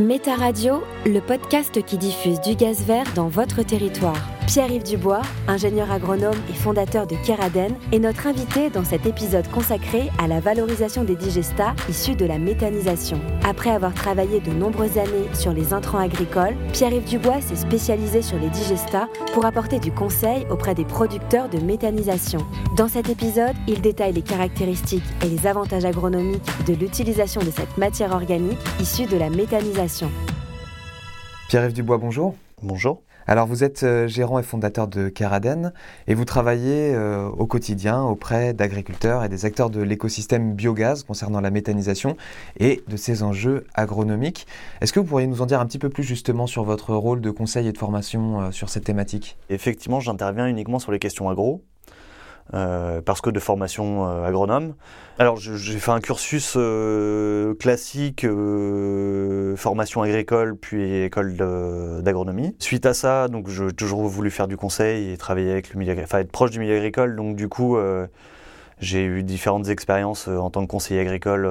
Méta Radio, le podcast qui diffuse du gaz vert dans votre territoire. Pierre-Yves Dubois, ingénieur agronome et fondateur de Keraden, est notre invité dans cet épisode consacré à la valorisation des digestats issus de la méthanisation. Après avoir travaillé de nombreuses années sur les intrants agricoles, Pierre-Yves Dubois s'est spécialisé sur les digestats pour apporter du conseil auprès des producteurs de méthanisation. Dans cet épisode, il détaille les caractéristiques et les avantages agronomiques de l'utilisation de cette matière organique issue de la méthanisation. Pierre-Yves Dubois, bonjour. Bonjour. Alors vous êtes euh, gérant et fondateur de Keraden et vous travaillez euh, au quotidien auprès d'agriculteurs et des acteurs de l'écosystème biogaz concernant la méthanisation et de ses enjeux agronomiques. Est-ce que vous pourriez nous en dire un petit peu plus justement sur votre rôle de conseil et de formation euh, sur cette thématique? Effectivement, j'interviens uniquement sur les questions agro. Euh, parce que de formation euh, agronome. Alors j'ai fait un cursus euh, classique, formation agricole, puis école d'agronomie. Suite à ça, donc j'ai toujours voulu faire du conseil et travailler avec le milieu, enfin être proche du milieu agricole. Donc du coup, j'ai eu différentes expériences en tant que conseiller agricole,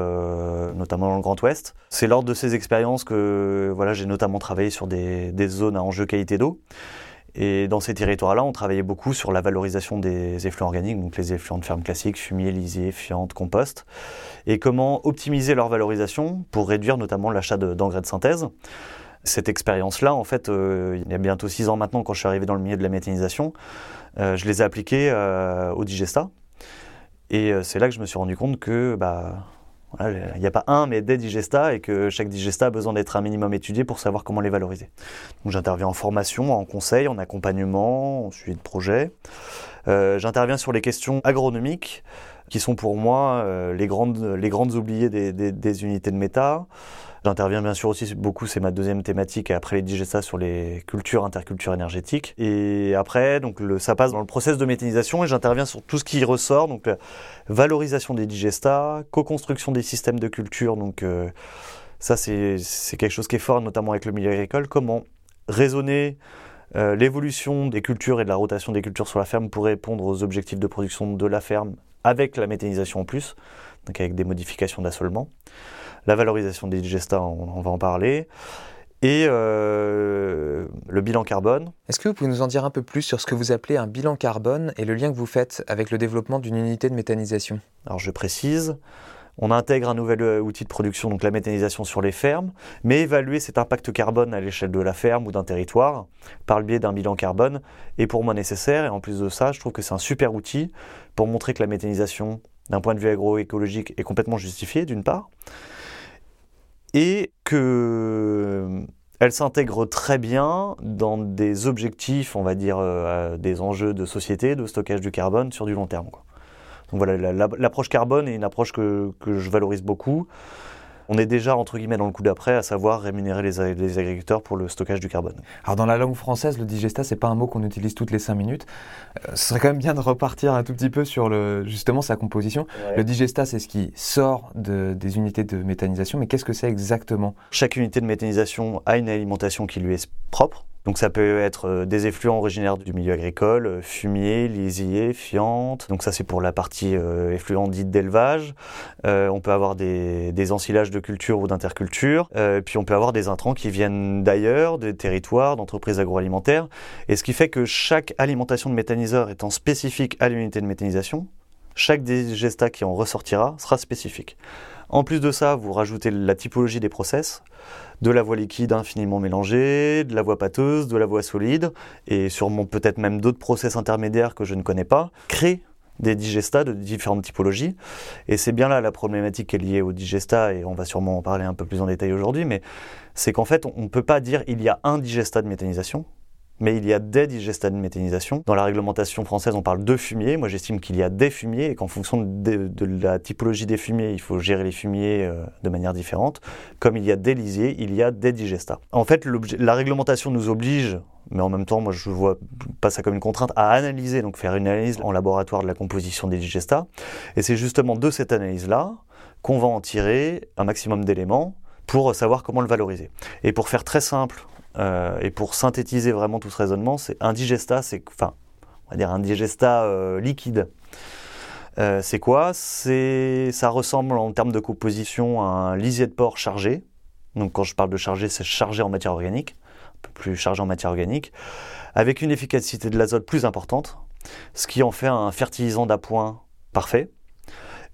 notamment dans le Grand Ouest. C'est lors de ces expériences que voilà, j'ai notamment travaillé sur des, des zones à enjeu qualité d'eau. Et dans ces territoires-là, on travaillait beaucoup sur la valorisation des effluents organiques, donc les effluents de ferme classiques, fumier, lisier, fientes, compost, et comment optimiser leur valorisation pour réduire notamment l'achat d'engrais de, synthèse. Cette expérience-là, en fait, euh, il y a bientôt six ans maintenant, quand je suis arrivé dans le milieu de la méthanisation, euh, je les ai appliquées euh, au digesta. Et c'est là que je me suis rendu compte que bah, il n'y a pas un, mais des digestats et que chaque digesta a besoin d'être un minimum étudié pour savoir comment les valoriser. Donc j'interviens en formation, en conseil, en accompagnement, en suivi de projet. Euh, j'interviens sur les questions agronomiques qui sont pour moi euh, les, grandes, les grandes oubliées des, unités de méta. J'interviens bien sûr aussi beaucoup, c'est ma deuxième thématique, et après les digestats sur les cultures, intercultures énergétiques. Et après, donc le, ça passe dans le process de méthanisation et j'interviens sur tout ce qui ressort, donc la valorisation des digestats, co-construction des systèmes de culture, donc euh, ça c'est quelque chose qui est fort, notamment avec le milieu agricole, comment raisonner euh, l'évolution des cultures et de la rotation des cultures sur la ferme pour répondre aux objectifs de production de la ferme avec la méthanisation en plus, donc avec des modifications d'assolement la valorisation des digestats, on, va en parler, et euh, le bilan carbone. Est-ce que vous pouvez nous en dire un peu plus sur ce que vous appelez un bilan carbone et le lien que vous faites avec le développement d'une unité de méthanisation? Alors je précise, on intègre un nouvel euh, outil de production, donc la méthanisation sur les fermes, mais évaluer cet impact carbone à l'échelle de la ferme ou d'un territoire par le biais d'un bilan carbone est pour moi nécessaire. Et en plus de ça, je trouve que c'est un super outil pour montrer que la méthanisation, d'un point de vue agroécologique, est complètement justifiée, d'une part, et qu'elle euh, s'intègre très bien dans des objectifs, on va dire, euh, des enjeux de société, de stockage du carbone sur du long terme. Donc voilà, l'approche carbone est une approche que, que je valorise beaucoup on est déjà entre guillemets dans le coup d'après, à savoir rémunérer les, agriculteurs pour le stockage du carbone. Alors dans la langue française, le digesta, c'est pas un mot qu'on utilise toutes les cinq minutes. Euh, ce serait quand même bien de repartir un tout petit peu sur le, justement sa composition. Le digesta, c'est ce qui sort des unités de méthanisation, mais qu'est-ce que c'est exactement? Chaque unité de méthanisation a une alimentation qui lui est propre. Donc ça peut être euh, des effluents originaires du milieu agricole, euh, fumier, lisier, fiente. Donc ça c'est pour la partie euh, effluent dite d'élevage. on peut avoir des, des, ensilages de culture ou d'interculture. puis on peut avoir des intrants qui viennent d'ailleurs, des territoires, d'entreprises agroalimentaires. Et ce qui fait que chaque alimentation de méthaniseur étant spécifique à l'unité de méthanisation, chaque digestat qui en ressortira sera spécifique. En plus de ça, vous rajoutez la typologie des process, de la voie liquide infiniment mélangée, de la voie pâteuse, de la voie solide, et sûrement peut-être même d'autres process intermédiaires que je ne connais pas, créent des digestats de différentes typologies. Et c'est bien là la problématique qui est liée au digestat, et on va sûrement en parler un peu plus en détail aujourd'hui, mais c'est qu'en fait, on ne peut pas dire il y a un digestat de méthanisation, mais il y a des digestats de méthanisation. Dans la réglementation française, on parle de fumier. Moi, j'estime qu'il y a des fumiers et qu'en fonction de, la typologie des fumiers, il faut gérer les fumiers euh, de manière différente. Comme il y a des lisiers, il y a des digestats. En fait, la réglementation nous oblige mais en même temps, moi je vois pas ça comme une contrainte, à analyser, donc faire une analyse en laboratoire de la composition des digestats. Et c'est justement de cette analyse-là qu'on va en tirer un maximum d'éléments pour savoir comment le valoriser. Et pour faire très simple, euh, et pour synthétiser vraiment tout ce raisonnement, c'est un digestat, c'est enfin, on va dire un digestat euh, liquide. Euh, c'est quoi? C'est ça ressemble en termes de composition à un lisier de porc chargé. Donc quand je parle de chargé, c'est chargé en matière organique, un peu plus chargé en matière organique, avec une efficacité de l'azote plus importante, ce qui en fait un fertilisant d'appoint parfait.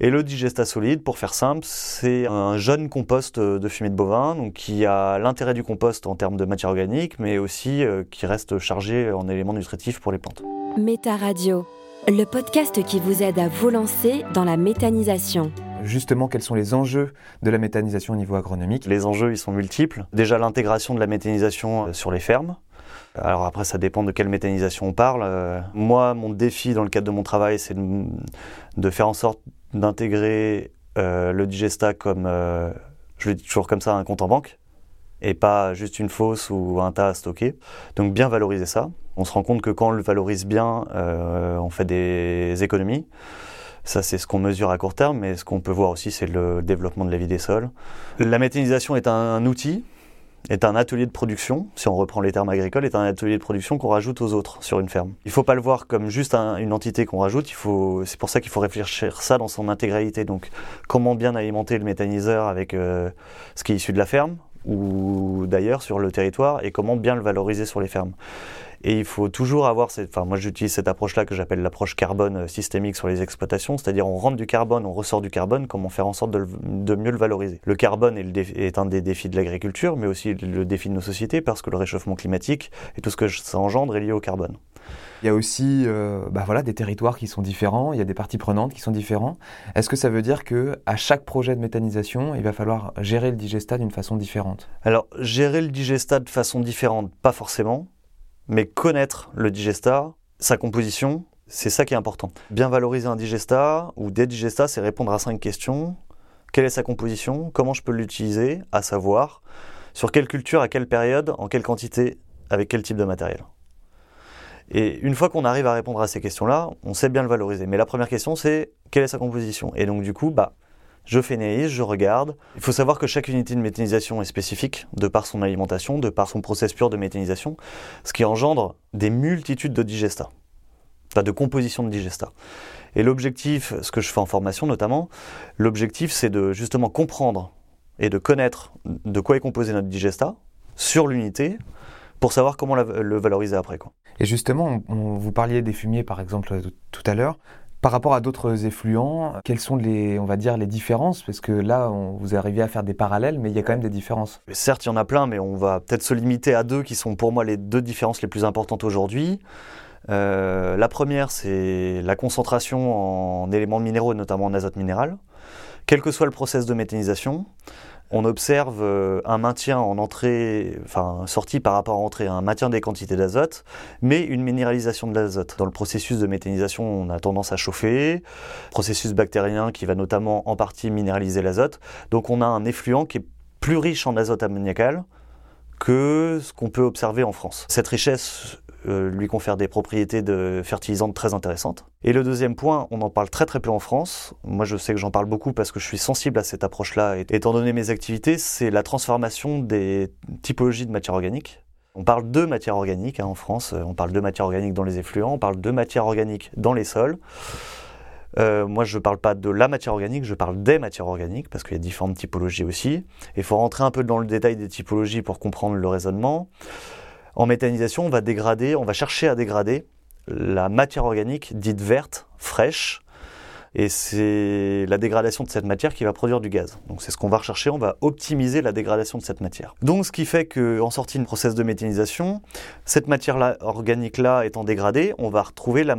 Et le digestat solide, pour faire simple, c'est un jeune compost de fumée de bovin, donc qui a l'intérêt du compost en termes de matière organique, mais aussi euh, qui reste chargé en éléments nutritifs pour les plantes. Méta Radio, le podcast qui vous aide à vous lancer dans la méthanisation. Justement, quels sont les enjeux de la méthanisation au niveau agronomique? Les enjeux, ils sont multiples. Déjà, l'intégration de la méthanisation euh, sur les fermes. Alors après, ça dépend de quelle méthanisation on parle. Euh, moi, mon défi dans le cadre de mon travail, c'est de, faire en sorte d'intégrer euh, le digesta comme, euh, je le dis toujours comme ça, un compte en banque, et pas juste une fosse ou un tas à stocker. Donc bien valoriser ça. On se rend compte que quand on le valorise bien, on fait des économies. Ça, c'est ce qu'on mesure à court terme, mais ce qu'on peut voir aussi, c'est le développement de la vie des sols. La méthanisation est un outil est un atelier de production, si on reprend les termes agricoles, est un atelier de production qu'on rajoute aux autres sur une ferme. Il ne faut pas le voir comme juste une entité qu'on rajoute, c'est pour ça qu'il faut réfléchir ça dans son intégralité. Donc, comment bien alimenter le méthaniseur avec euh, ce qui est issu de la ferme ou d'ailleurs sur le territoire et comment bien le valoriser sur les fermes. Et il faut toujours avoir, cette, enfin moi j'utilise cette approche-là que j'appelle l'approche carbone euh, systémique sur les exploitations, c'est-à-dire on rentre du carbone, on ressort du carbone, comment faire en sorte de, mieux le valoriser. Le carbone est, un des défis de l'agriculture, mais aussi le défi de nos sociétés, parce que le réchauffement climatique et tout ce que ça engendre est lié au carbone. Il y a aussi euh, bah voilà, des territoires qui sont différents, il y a des parties prenantes qui sont différentes. Est-ce que ça veut dire que à chaque projet de méthanisation, il va falloir gérer le digestat d'une façon différente? Alors, gérer le digestat de façon différente, pas forcément mais connaître le digestat, sa composition, c'est ça qui est important. Bien valoriser un digestat ou des digestats, c'est répondre à cinq questions. Quelle est sa composition? Comment je peux l'utiliser? À savoir, sur quelle culture, à quelle période, en quelle quantité, avec quel type de matériel? Et une fois qu'on arrive à répondre à ces questions-là, on sait bien le valoriser. Mais la première question, c'est quelle est sa composition? Et donc, du coup, bah, je fais une je regarde. Il faut savoir que chaque unité de méthanisation est spécifique de par son alimentation, de par son process pur de méthanisation, ce qui engendre des multitudes de digestats, enfin de compositions de digestats. Et l'objectif, ce que je fais en formation notamment, l'objectif c'est de justement comprendre et de connaître de quoi est composé notre digestat sur l'unité pour savoir comment le valoriser après. Quoi. Et justement, vous parliez des fumiers par exemple tout à l'heure. Par rapport à d'autres effluents, quelles sont les, on va dire, les différences? Parce que là, on, vous arrivez à faire des parallèles, mais il y a quand même des différences. Certes, il y en a plein, mais on va peut-être se limiter à deux qui sont pour moi les deux différences les plus importantes aujourd'hui. Euh, la première, c'est la concentration en éléments minéraux, notamment en azote minéral. Quel que soit le process de méthanisation, on observe euh, un maintien en entrée, enfin sortie par rapport à entrée, un maintien des quantités d'azote, mais une minéralisation de l'azote. Dans le processus de méthanisation, on a tendance à chauffer, processus bactérien qui va notamment en partie minéraliser l'azote. Donc on a un effluent qui est plus riche en azote ammoniacal que ce qu'on peut observer en France. Cette richesse euh, lui confère des propriétés de fertilisantes très intéressantes. Et le deuxième point, on en parle très très peu en France. Moi, je sais que j'en parle beaucoup parce que je suis sensible à cette approche-là. Étant donné mes activités, c'est la transformation des typologies de matières organiques. On parle de matières organiques hein, en France. On parle de matières organiques dans les effluents. On parle de matières organiques dans les sols. Euh, moi, je ne parle pas de la matière organique, je parle des matières organiques, parce qu'il y a différentes typologies aussi. Il faut rentrer un peu dans le détail des typologies pour comprendre le raisonnement. En méthanisation, on va chercher à dégrader la matière organique dite verte, fraîche, et c'est la dégradation de cette matière qui va produire du gaz. Donc c'est ce qu'on va rechercher, on va optimiser la dégradation de cette matière. Donc ce qui fait qu'en sortie de process de méthanisation, cette matière -là, organique-là étant dégradée, on va retrouver les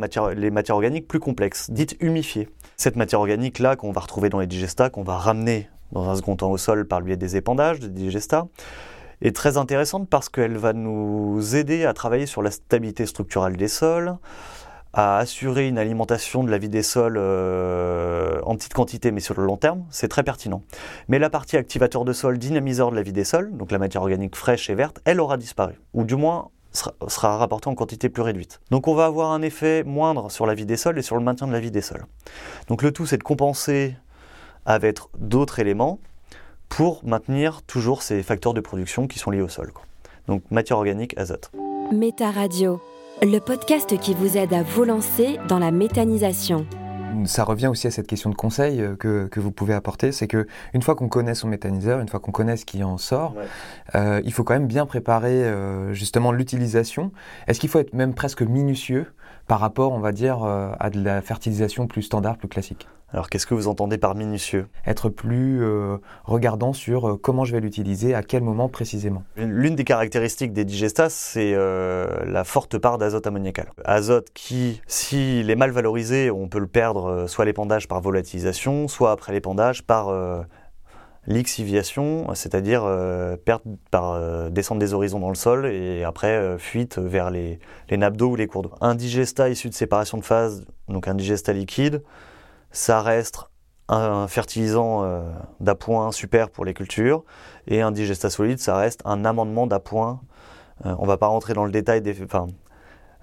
matières organiques plus complexes, dites humifiées. Cette matière organique-là qu'on va retrouver dans les digestats, qu'on va ramener dans un second temps au sol par le biais des épandages, des digestats, est très intéressante parce qu'elle va nous aider à travailler sur la stabilité structurelle des sols, à assurer une alimentation de la vie des sols euh, en petite quantité mais sur le long terme, c'est très pertinent. Mais la partie activateur de sol, dynamiseur de la vie des sols, donc la matière organique fraîche et verte, elle aura disparu. Ou du moins, sera, rapporté en quantité plus réduite. Donc on va avoir un effet moindre sur la vie des sols et sur le maintien de la vie des sols. Donc le tout, c'est de compenser avec d'autres éléments pour maintenir toujours ces facteurs de production qui sont liés au sol. Donc matière organique, azote. Méta Radio, le podcast qui vous aide à vous lancer dans la méthanisation ça revient aussi à cette question de conseil euh, que, que vous pouvez apporter, c'est que une fois qu'on connaît son méthaniseur, une fois qu'on connaît ce qui en sort, euh, il faut quand même bien préparer euh, justement l'utilisation. Est-ce qu'il faut être même presque minutieux par rapport, on va dire, à de la fertilisation plus standard, plus classique alors qu'est-ce que vous entendez par minutieux? Être plus euh, regardant sur euh, comment je vais l'utiliser, à quel moment précisément. L'une des caractéristiques des digestats, c'est euh, la forte part d'azote ammoniacal. Azote qui, s'il est mal valorisé, on peut le perdre soit l'épandage par volatilisation, soit après l'épandage par lixiviation, c'est-à-dire perte par descente des horizons dans le sol et après fuite vers les, les nappes d'eau ou les cours d'eau. Un digestat issu de séparation de phase, donc un digestat liquide, ça reste un fertilisant euh, d'appoint super pour les cultures et un digestat solide, ça reste un amendement d'appoint. Euh, on va pas rentrer dans le détail des,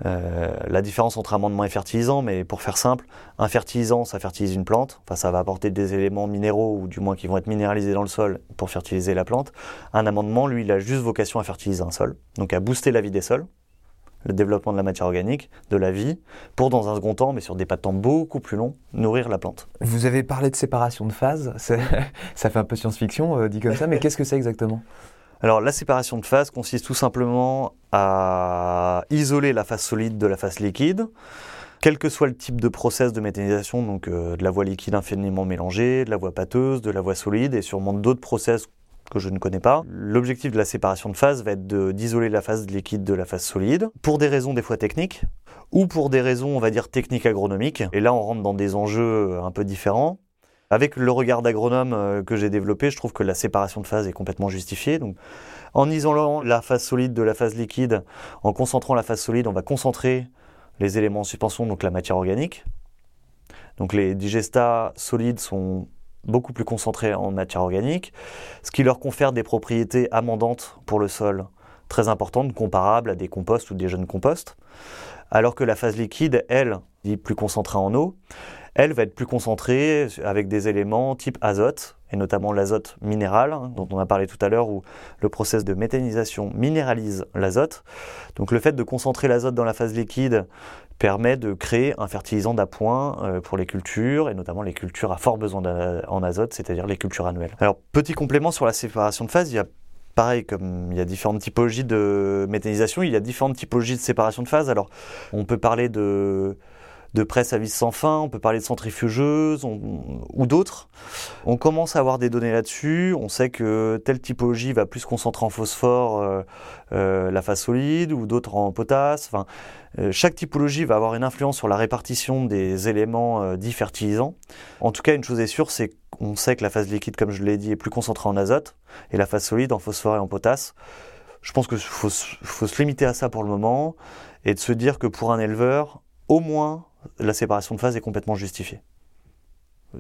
euh, la différence entre amendement et fertilisant, mais pour faire simple, un fertilisant, ça fertilise une plante, enfin, ça va apporter des éléments minéraux ou du moins qui vont être minéralisés dans le sol pour fertiliser la plante. Un amendement, lui, il a juste vocation à fertiliser un sol, donc à booster la vie des sols le développement de la matière organique, de la vie, pour dans un second temps, mais sur des pas de temps beaucoup plus longs, nourrir la plante. Vous avez parlé de séparation de phases, ça fait un peu science-fiction euh, dit comme ça, mais qu'est-ce que c'est exactement? Alors la séparation de phase consiste tout simplement à isoler la phase solide de la phase liquide, quel que soit le type de process de méthanisation, donc euh, de la voie liquide infiniment mélangée, de la voie pâteuse, de la voie solide, et sûrement d'autres process que je ne connais pas. L'objectif de la séparation de phase va être d'isoler la phase liquide de la phase solide, pour des raisons des fois techniques, ou pour des raisons, on va dire, techniques agronomiques. Et là, on rentre dans des enjeux un peu différents. Avec le regard d'agronome euh, que j'ai développé, je trouve que la séparation de phase est complètement justifiée. En isolant la phase solide de la phase liquide, en concentrant la phase solide, on va concentrer les éléments en suspension, donc la matière organique. Donc les digestats solides sont beaucoup plus concentrés en matière organique, ce qui leur confère des propriétés amendantes pour le sol très importantes, comparables à des composts ou des jeunes composts, alors que la phase liquide, elle, dit plus concentrée en eau, elle va être plus concentrée avec des éléments type azote, et notamment l'azote minéral, hein, dont on a parlé tout à l'heure, où le process de méthanisation minéralise l'azote. Donc le fait de concentrer l'azote dans la phase liquide permet de créer un fertilisant d'appoint euh, pour les cultures, et notamment les cultures à fort besoin en azote, c'est-à-dire les cultures annuelles. Alors, petit complément sur la séparation de phase, il y a pareil, comme il y a différentes typologies de méthanisation, il y a différentes typologies de séparation de phase. Alors, on peut parler de de presse à vis sans fin, on peut parler de centrifugeuses ou d'autres. On commence à avoir des données là-dessus. On sait que telle typologie va plus concentrer en phosphore euh, euh, la phase solide ou d'autres en potasse. Enfin, euh, chaque typologie va avoir une influence sur la répartition des éléments dits fertilisants. En tout cas, une chose est sûre, c'est qu'on sait que la phase liquide, comme je l'ai dit, est plus concentrée en azote et la phase solide en phosphore et en potasse. Je pense qu'il faut, faut se limiter à ça pour le moment et de se dire que pour un éleveur, au moins la séparation de phase est complètement justifiée.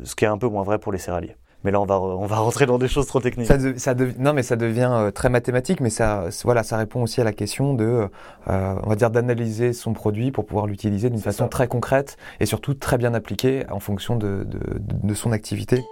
Ce qui est un peu moins vrai pour les céréaliers. Mais là, on va, on va rentrer dans des choses trop techniques. Ça, non, mais ça devient euh, très mathématique, mais ça, voilà, ça répond aussi à la question de, euh, on va dire, d'analyser son produit pour pouvoir l'utiliser d'une façon très concrète et surtout très bien appliquée en fonction de, de son activité.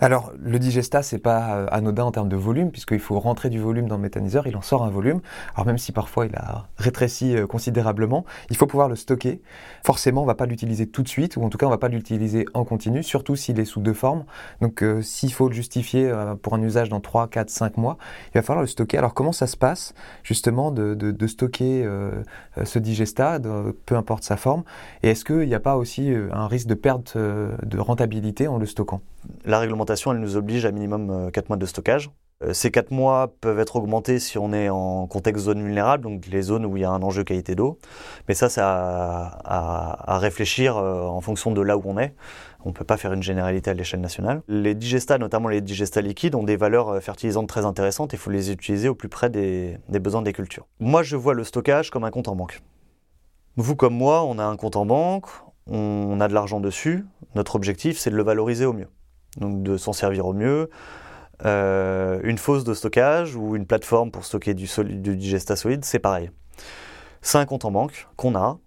Alors, le digestat, c'est pas euh, anodin en termes de volume, puisqu'il faut rentrer du volume dans le méthaniseur, il en sort un volume. Alors, même si parfois il a rétréci euh, considérablement, il faut pouvoir le stocker. Forcément, on va pas l'utiliser tout de suite, ou en tout cas, on va pas l'utiliser en continu, surtout s'il est sous deux formes. Donc, euh, s'il faut le justifier pour un usage dans 3, 4, 5 mois, il va falloir le stocker. Alors, comment ça se passe, justement, de, de, stocker ce digestat, peu importe sa forme Et est-ce qu'il n'y a pas aussi un risque de perte de rentabilité en le stockant? La réglementation, nous oblige à minimum 4 euh, mois de stockage. Euh, ces 4 mois peuvent être augmentés si on est en contexte zone vulnérable, donc les zones où il y a un enjeu qualité d'eau. Mais ça, c'est à, réfléchir euh, en fonction de là où on est. On ne peut pas faire une généralité à l'échelle nationale. Les digestats, notamment les digestats liquides, ont des valeurs fertilisantes très intéressantes et il faut les utiliser au plus près des besoins des cultures. Moi, je vois le stockage comme un compte en banque. Vous comme moi, on a un compte en banque, on a de l'argent dessus. Notre objectif, c'est de le valoriser au mieux donc de s'en servir au mieux. une fosse de stockage ou une plateforme pour stocker du, du digesta solide, c'est pareil. C'est un compte en banque qu'on a,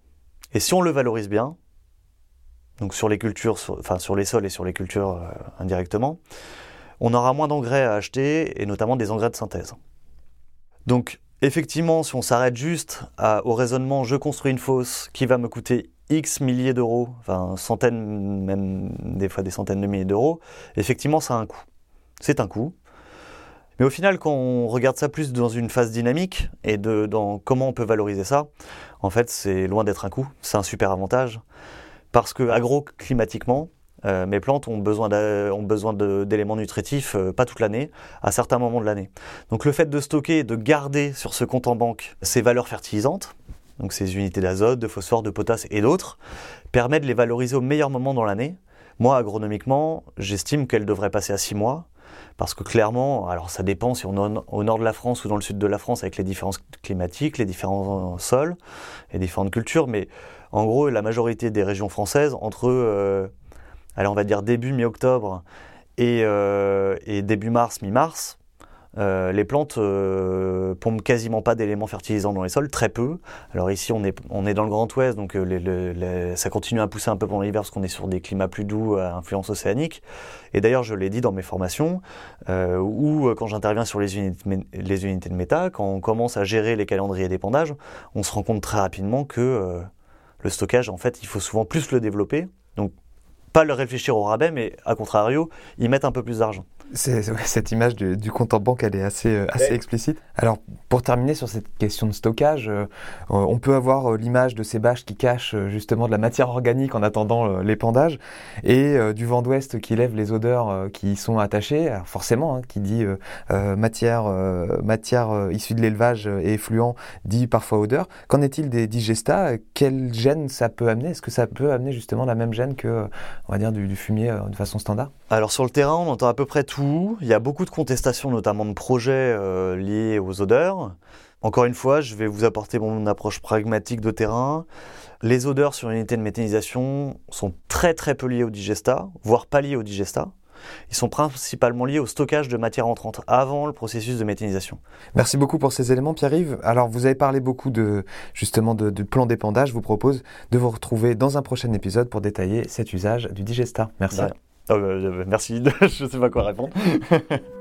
et si on le valorise bien, donc sur les cultures, enfin sur les sols et sur les cultures euh, indirectement, on aura moins d'engrais à acheter, et notamment des engrais de synthèse. Donc effectivement, si on s'arrête juste au raisonnement je construis une fosse qui va me coûter X milliers d'euros, enfin centaines, même des fois des centaines de milliers d'euros, effectivement ça a un coût. C'est un coût. Mais au final, quand on regarde ça plus dans une phase dynamique et de, dans comment on peut valoriser ça, en fait, c'est loin d'être un coût. C'est un super avantage. Parce que agroclimatiquement, euh, mes plantes ont besoin d'éléments nutritifs euh, pas toute l'année, à certains moments de l'année. Donc le fait de stocker, de garder sur ce compte en banque ces valeurs fertilisantes, donc ces unités d'azote, de phosphore, de potasse et d'autres, permet de les valoriser au meilleur moment dans l'année. Moi, agronomiquement, j'estime qu'elles devraient passer à 6 mois. Parce que clairement, alors ça dépend si on est au nord de la France ou dans le sud de la France avec les différences climatiques, les différents sols, les différentes cultures, mais en gros, la majorité des régions françaises, entre, euh, on va dire début mi-octobre et, euh, et, début mars, mi-mars, euh, les plantes euh, pompent quasiment pas d'éléments fertilisants dans les sols, très peu. Alors ici, on est, on est dans le Grand Ouest, donc euh, ça continue à pousser un peu pendant l'hiver parce qu'on est sur des climats plus doux à influence océanique. Et d'ailleurs, je l'ai dit dans mes formations, ou quand j'interviens sur les unités, les unités de méta, quand on commence à gérer les calendriers d'épandage, on se rend compte très rapidement que le stockage, en fait, il faut souvent plus le développer. Donc, pas le réfléchir au rabais, mais à contrario, y mettre un peu plus d'argent cette image du, compte en banque, elle est assez, euh, assez explicite. Alors, pour terminer sur cette question de stockage, euh, on peut avoir euh, l'image de ces bâches qui cachent justement de la matière organique en attendant l'épandage et du vent d'ouest qui lève les odeurs qui y sont attachées. Alors forcément, hein, qui dit matière, matière issue de l'élevage et effluent dit parfois odeur. Qu'en est-il des digestats? Quel gène ça peut amener? Est-ce que ça peut amener justement la même gène que, on va dire, du, du fumier de façon standard? Alors sur le terrain, on entend à peu près tout il y a beaucoup de contestations, notamment de projets euh, liés aux odeurs. Encore une fois, je vais vous apporter mon approche pragmatique de terrain. Les odeurs sur une unité de méthanisation sont très très peu liées au digesta, voire pas liées au digesta. Ils sont principalement liés au stockage de matière entrante avant le processus de méthanisation. Merci beaucoup pour ces éléments, Pierre-Yves. Alors, vous avez parlé beaucoup de justement de, plan d'épandage. Je vous propose de vous retrouver dans un prochain épisode pour détailler cet usage du digesta. Merci. Oh, euh, merci, je sais pas quoi répondre.